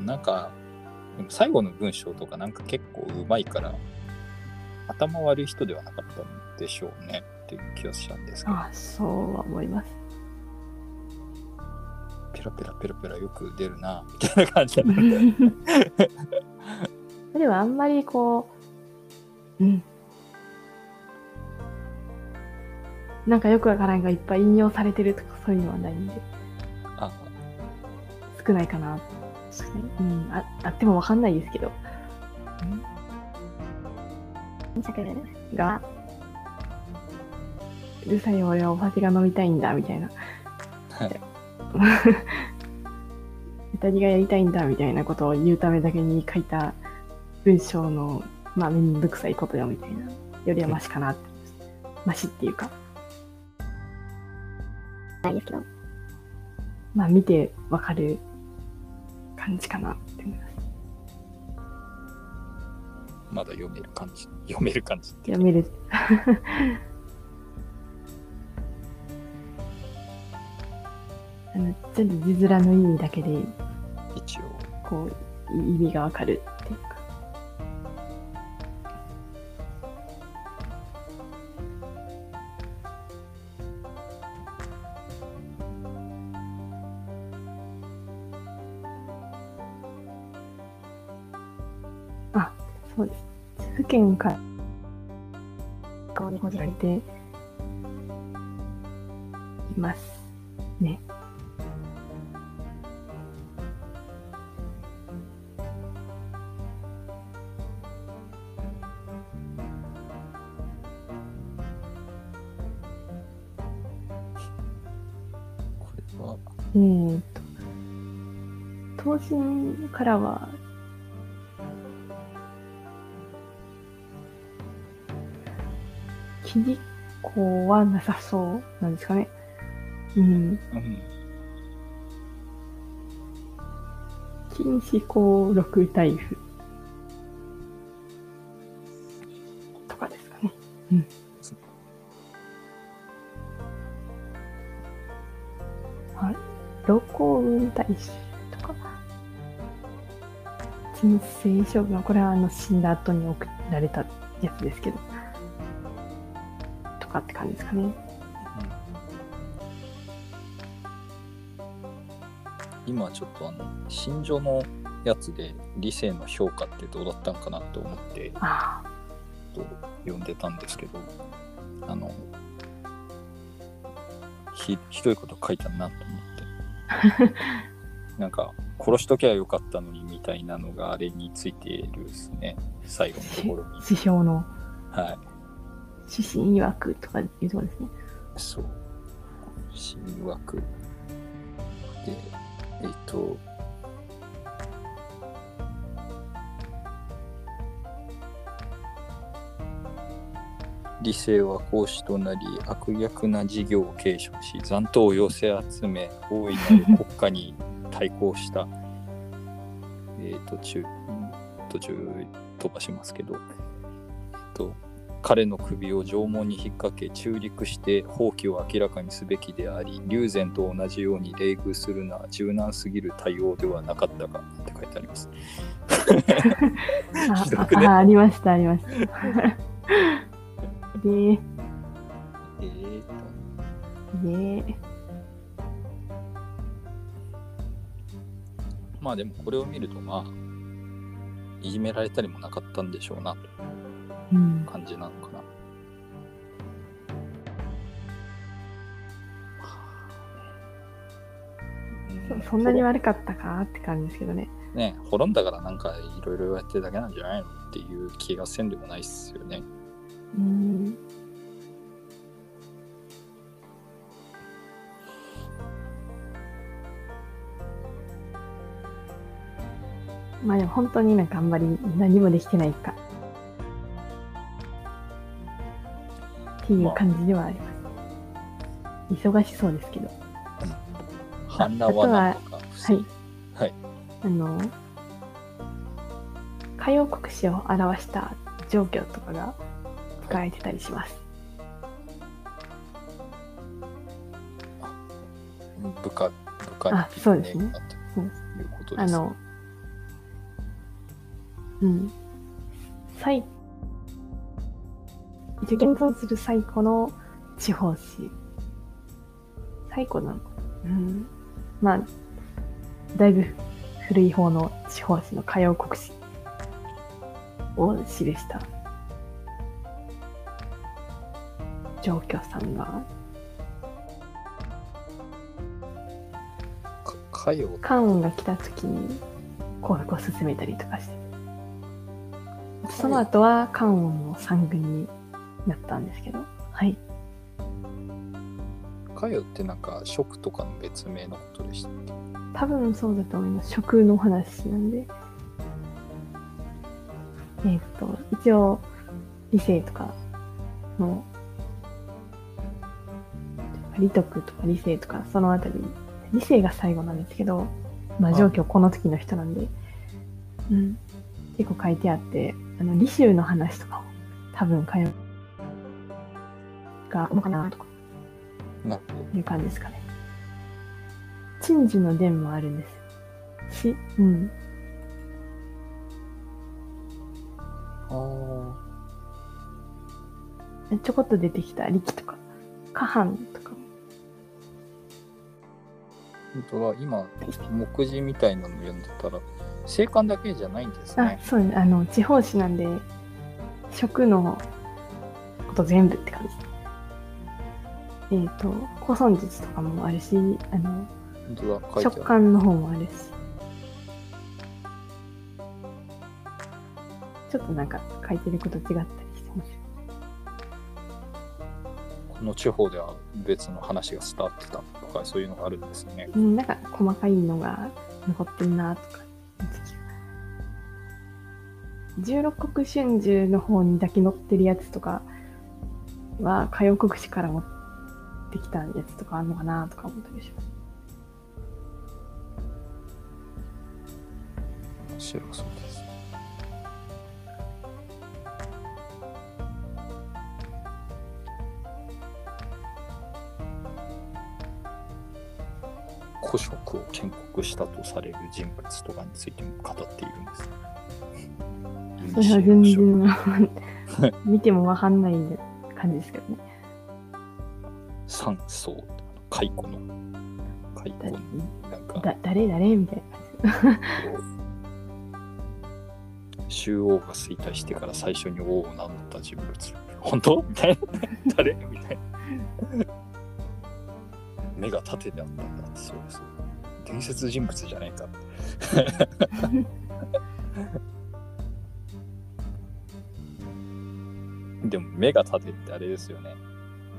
あなんか、最後の文章とかなんか結構うまいから、頭悪い人ではなかったんでしょうねっていう気がしたんですけど、あそうは思います。ペラペラペラペラよく出るな、みたいな感じだった。でもあんまりこう、うん。なんかよくわからんがいっぱい引用されてるとかそういうのはないんで、あ少ないかな。うん、ああってもわかんないですけど。作が、うるさいよ俺はお酒が飲みたいんだ、みたいな。は い二人がやりたいんだ、みたいなことを言うためだけに書いた文章の、まあ、めんどくさいことよ、みたいな。よりはマシかなって。マシっていうか、ないですけど、まあ、見てわかる感じかなって思います。まだ読める感じ。読める感じ読める。あの全部字面の意味だけで一応。こうい意味がわかる県からこう日本人言われていますね。えーと、当人からは、記事項はなさそうなんですかね。うん。うん。禁止項六台風。とかですかね。うん。はい。露光雲大師とか。人生将軍、これはあの死んだ後に送られたやつですけど。とかって感じですかね。今ちょっとあの心情のやつで理性の評価ってどうだったんかなと思ってあと読んでたんですけどあのひひどいこと書いたなと思って。なんか殺しときゃよかったのにみたいなのがあれについているですね。最後のところに。あ。師匠の。はい指針曰くとかいうとこですね。そう。新枠。で、えっ、と、理性は講師となり悪逆な事業を継承し残党を寄せ集め大いなる国家に対抗した えー途中途中飛ばしますけど、えっと、彼の首を縄文に引っ掛け中陸して放棄を明らかにすべきであり龍禅と同じように冷遇するのは柔軟すぎる対応ではなかったかって書いてあります。あ ひどくね？ああありました、ありました。で、えーとで、まあでもこれを見るとまあいじめられたりもなかったんでしょうなと。感じなのかな。そそんなに悪かったかって感じですけどね。ね滅んだからなんかいろいろやってるだけなんじゃないのっていう気がせんでもないっすよね。うん。まあでも本当になんかあんまり何もできてないか。っていう感じではあります。忙しそうですけど。反乱はなんとか防はい。はい。あの、海洋国史を表した状況とかが使われてたりします。部下、部下にあそうですねなとそういうことです。あの、うん。最、一応現存する最古の地方史。最古なのかな？うん。まあ、だいぶ古い方の地方史の海洋国史を記した状況さんが、かかよ、関羽が来た時に降伏を進めたりとかして。その後は関羽の三軍になったんですけど、はい。かよってなんか食とかの別名のことでしたっけ？多分そうだと思います。食の話なんで。えっ、と、一応、理性とかの、理徳とか理性とか、そのあたり、理性が最後なんですけど、まあ、あ状況この時の人なんで、うん。結構書いてあって、あの、理州の話とかも、多分、かよ、が、のかなとかいう感じですかね。鎮守の伝もあるんです。し、うん。ど。ちょこっと出てきた力とか、下半とかも。本当だ、今、目次みたいなの読んでたら、生還だけじゃないんですあね、。そうね。あの、地方紙なんで、食のこと全部って感じ。えっ、と、古村術とかもあるし、あの、食る。感の方もあるし。ちょっとなんか書いてること違ったりして面白い。この地方では別の話が伝わってたとか、そういうのがあるんですね。うん、なんか細かいのが残ってるなとか。十六国春秋の方にだけ載ってるやつとか、は歌謡国史から持ってきたやつとかあるのかなとか思ったりします。面白そうです。古職を建国したとされる人物とかについても語っているんです。それは全然見てもわかんない感じですけどね。三層、蚕の、蚕の、なんか、だ誰誰？みたいな 感周王が衰退してから最初に王を名乗った人物。本当？みたいな。誰？みたいな。目が縦であったんだって、そうそう。伝説人物じゃないかって。でも目が縦ってあれですよね。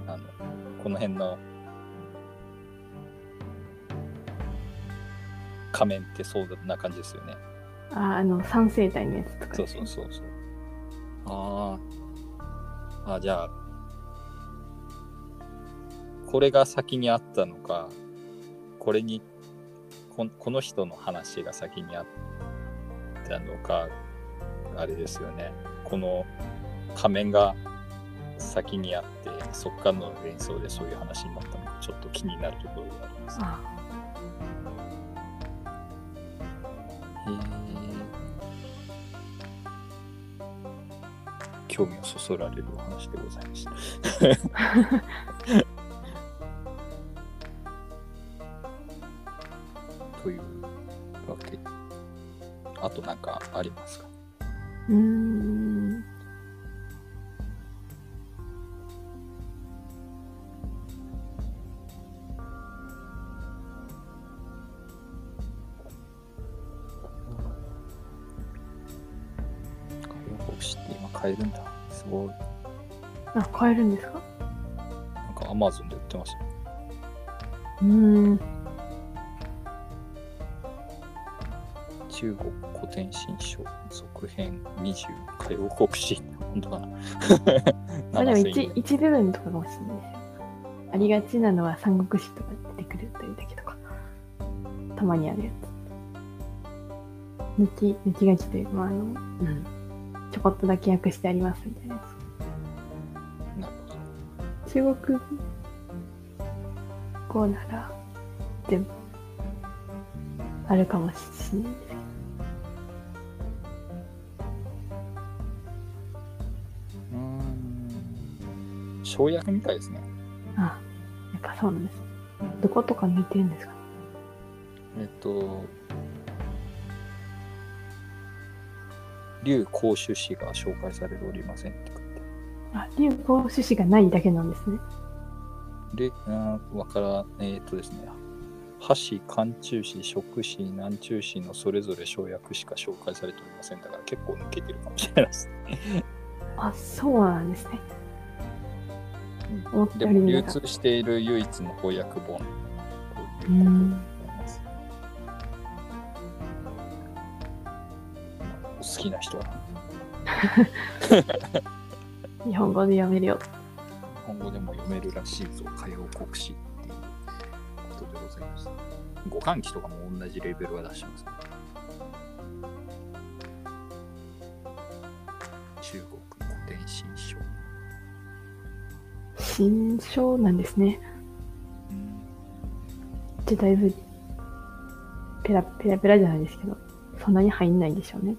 あの、この辺の仮面ってそうな感じですよね。じ。あ、あの、三生体のやつとか、そうそうそうそう。ああ。あ、じゃあ、これが先にあったのか、これに、ここの人の話が先にあったのか、あれですよね。この仮面が先にあって、そっからの連想でそういう話になったのか、ちょっと気になるところがあります。あへー興味をそそられるお話でございました。というわけであとなんかありますか？うーん。買えるんですか？なんかアマゾンで売ってますよ。うーん。中国古典新書続編20海洋国史。本当だな？ま あでも7000一円一部分とかかもしれないですよ。ありがちなのは三国志とか出てくるというだけとか。たまにあるやつ。抜き、抜き書きというか、まあ、あの、うん。ちょこっとだけ訳してありますみたいなや。つ。中国語なら、全部、あるかもしれないですけど。うーん。生薬みたいですね。あ、やっぱそうなんです。どことか似てるんですかね。えっと、劉公主氏が紹介されておりませんっあ、流行種子がないだけなんですね。で、わからえっ、とですね、箸、寒中詞、食詞、南中詞のそれぞれ生薬しか紹介されておりませんだから結構抜けてるかもしれないです。あ、そうなんですね。でも流通している唯一の翻訳本うことでございます。お好きな人は？日本語で読めるよ。日本語でも読めるらしいぞ、歌謡国史っていうことでございます。五感機とかも同じレベルは出してますね。中国古典新書。新書なんですね。うんじゃだいぶ、ペラペラペラじゃないですけど、そんなに入んないんでしょうね。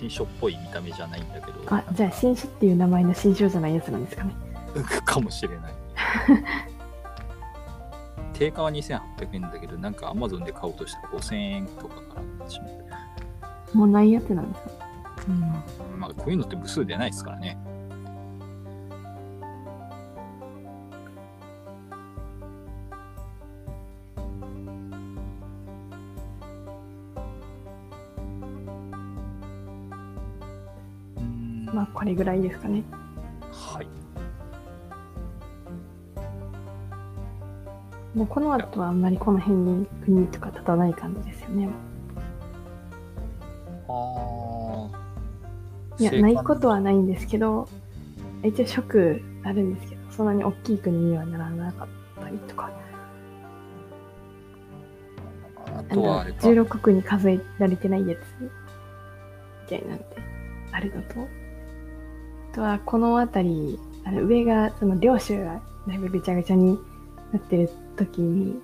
新書っぽい見た目じゃないんだけど。あ、じゃあ新書っていう名前の新書じゃないやつなんですかね。あ かもしれない。定価は2800円だけど、なんか Amazon で買おうとしたら5000円とかから。もうないやつなんですか？うん。まあ、こういうのって部数出ないですからね。れぐらいですかね。はい。もうこの後はあんまりこの辺に国とか立たない感じですよね。ああ、いや、ないことはないんですけど、一応職あるんですけど、そんなに大きい国にはならなかったりとか、ああとはあれか。16国に数えられてないやつみたいなんであるのと、あとはこの辺り、あの上が、その領主がだいぶぐちゃぐちゃになってる時に、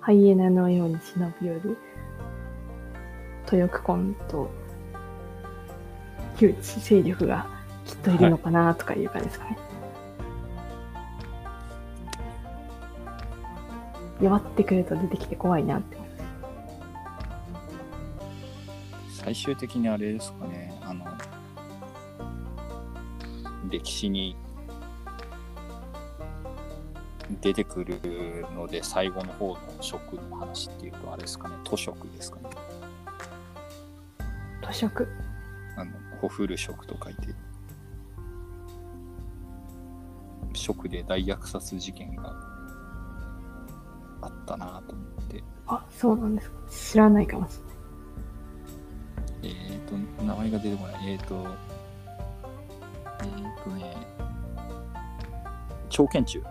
ハイエナのように忍び寄る豊久根と旧知勢力がきっといるのかなとかいう感じですかね。弱ってくると出てきて怖いなって最終的にあれですかね、あの、歴史に出てくるので、最後の方の食の話っていうと、あれですかね、都食ですかね。都食。あの、ホフル食と書いて、食で大虐殺事件があったなと思って、あ、そうなんですか。知らないかもしれない。えっ、ー、と、名前が出てこない。えっ、ー、と、えっ、ー、とね、朝鮮中？っ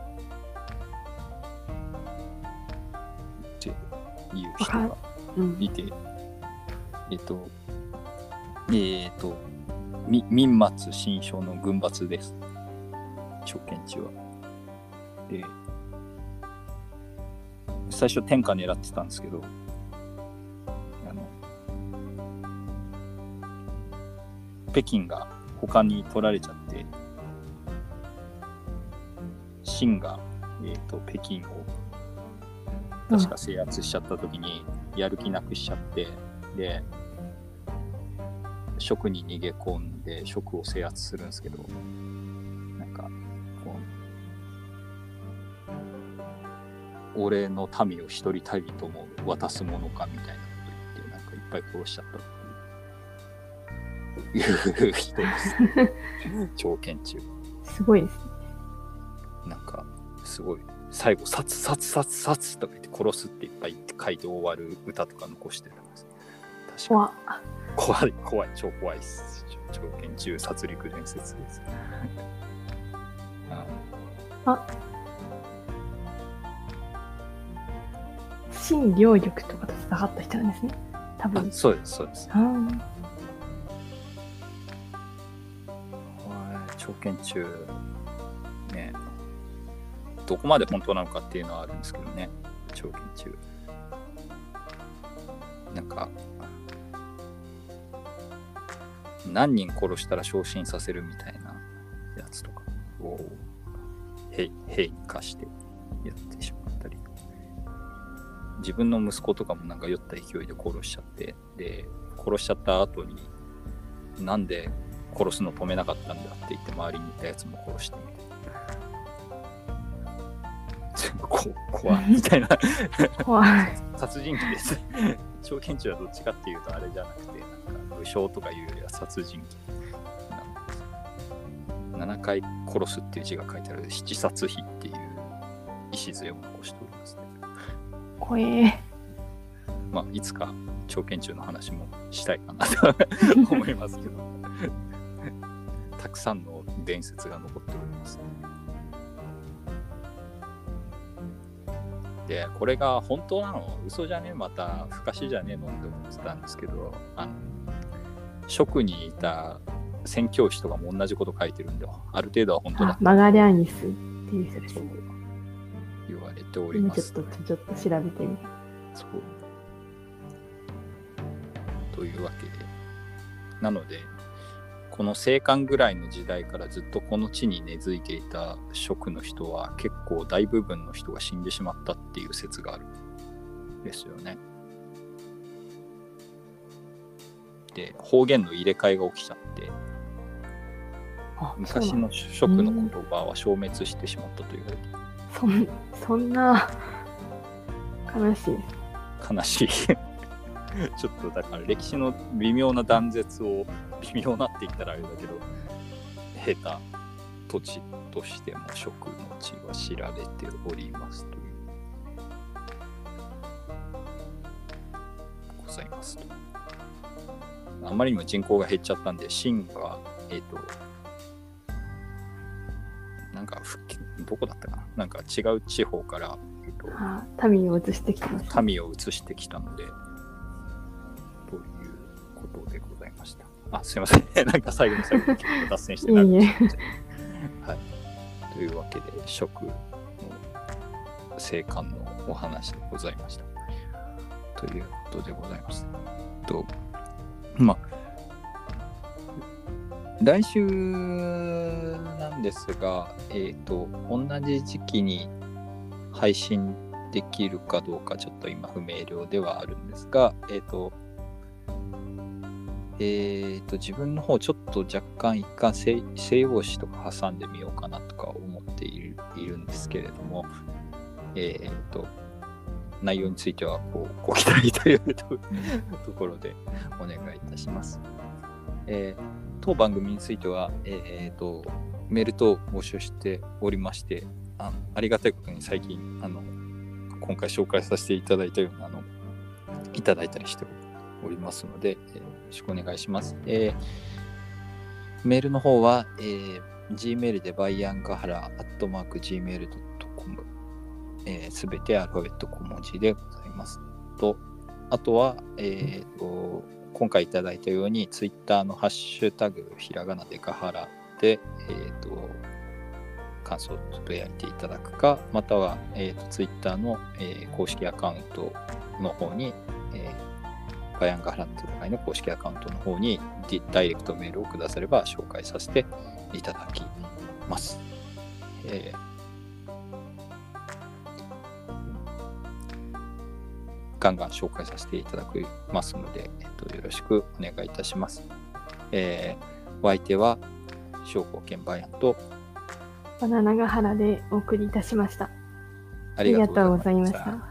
ていう人がうん。いて、えっ、と、えっ、と、み民末新書の軍閥です。朝鮮中は。で、最初天下狙ってたんですけど、北京が他に取られちゃって、清が、えー、と北京を確か制圧しちゃった時にやる気なくしちゃって、で、蜀に逃げ込んで蜀を制圧するんですけど、なんか、こう、俺の民を一人たりとも渡すものかみたいなこと言って、なんかいっぱい殺しちゃった。いう人です。朝鮮中。すごいですね。なんか、すごい、最後、殺、殺、殺、殺とか言って殺すっていっぱい書いて終わる歌とか残してるんです。確かわ、怖い、怖い、超怖いです。朝鮮中殺戮伝説です。あ新両玉とかと戦った人なんですね。多あ分。そうです、そうです。あーはい朝鮮中、ね、どこまで本当なのかっていうのはあるんですけどね、朝鮮中。なんか、何人殺したら昇進させるみたいなやつとかを兵兵に課してやってしまったり、自分の息子とかもなんか酔った勢いで殺しちゃって、で、殺しちゃった後に、なんで殺すの止めなかったんだって言って周りにいたやつも殺してみたいな。全部こ怖いみたいな怖い。殺人鬼です。朝鮮中はどっちかっていうとあれじゃなくて、なんか武将とかいうよりは殺人鬼なんです。7回殺すっていう字が書いてある七殺碑っていう礎を残しております、ね。怖え。まあ、いつか朝鮮中の話もしたいかなと思いますけど、たくさんの伝説が残っております、で、これが本当なの？嘘じゃねえまた、不可視じゃねえのって思ってたんですけど、あの、職にいた宣教師とかも同じこと書いてるんで、ある程度は本当だあ、マガリアニスっていう人です。言われており今ます。ちょっと、ちょっと調べてみる。そう。というわけで。なので、この生還ぐらいの時代からずっとこの地に根付いていた職の人は結構大部分の人が死んでしまったっていう説があるんですよね。で、方言の入れ替えが起きちゃって、あ、昔の職の言葉は消滅してしまったと言われてそんそんな、悲しい。悲しい ちょっとだから歴史の微妙な断絶を微妙なって言ったらあれだけど経た土地としても食の地は知られておりますというございますとあまりにも人口が減っちゃったんで、秦が、えっ、と、なんか復帰、どこだったかな？なんか違う地方から、えっと民を移してきてます。民を移してきたので、ということでございました。あ、すいません。なんか最後の最後に脱線してたんでいえいえはい。というわけで、食の生還のお話でございました。ということでございます。と、まあ、来週なんですが、えっ、と、同じ時期に配信できるかどうかちょっと今不明瞭ではあるんですが、えっ、と、えっ、と、自分の方ちょっと若干一貫西西洋史とか挟んでみようかなとか思っているいるんですけれども、えっ、と、内容についてはこうご期待というとところでお願いいたします。えー当番組については、えーとメール等募集しておりましてあありがたいことに最近あの今回紹介させていただいたようなあのいただいたりしておりますので、えーろしくお願いします。えーメールの方は、えー Gmail でバイアンガハラアットマーク Gmail.com すべ、てアルファベット小文字でございます。と、あとは、えーと今回いただいたように Twitter のハッシュタグひらがなでガハラで、えーと感想をつぶやいていただくか、または、えー、と Twitter の、えー公式アカウントの方に、バイアンガハラの戦いの公式アカウントの方にディダイレクトメールをくだされば紹介させていただきます。えーガンガン紹介させていただきますので、えっと、よろしくお願いいたします。えーお相手は、証拠兼バイアンと、バナナガハラでお送りいたしました。あありがとうございました。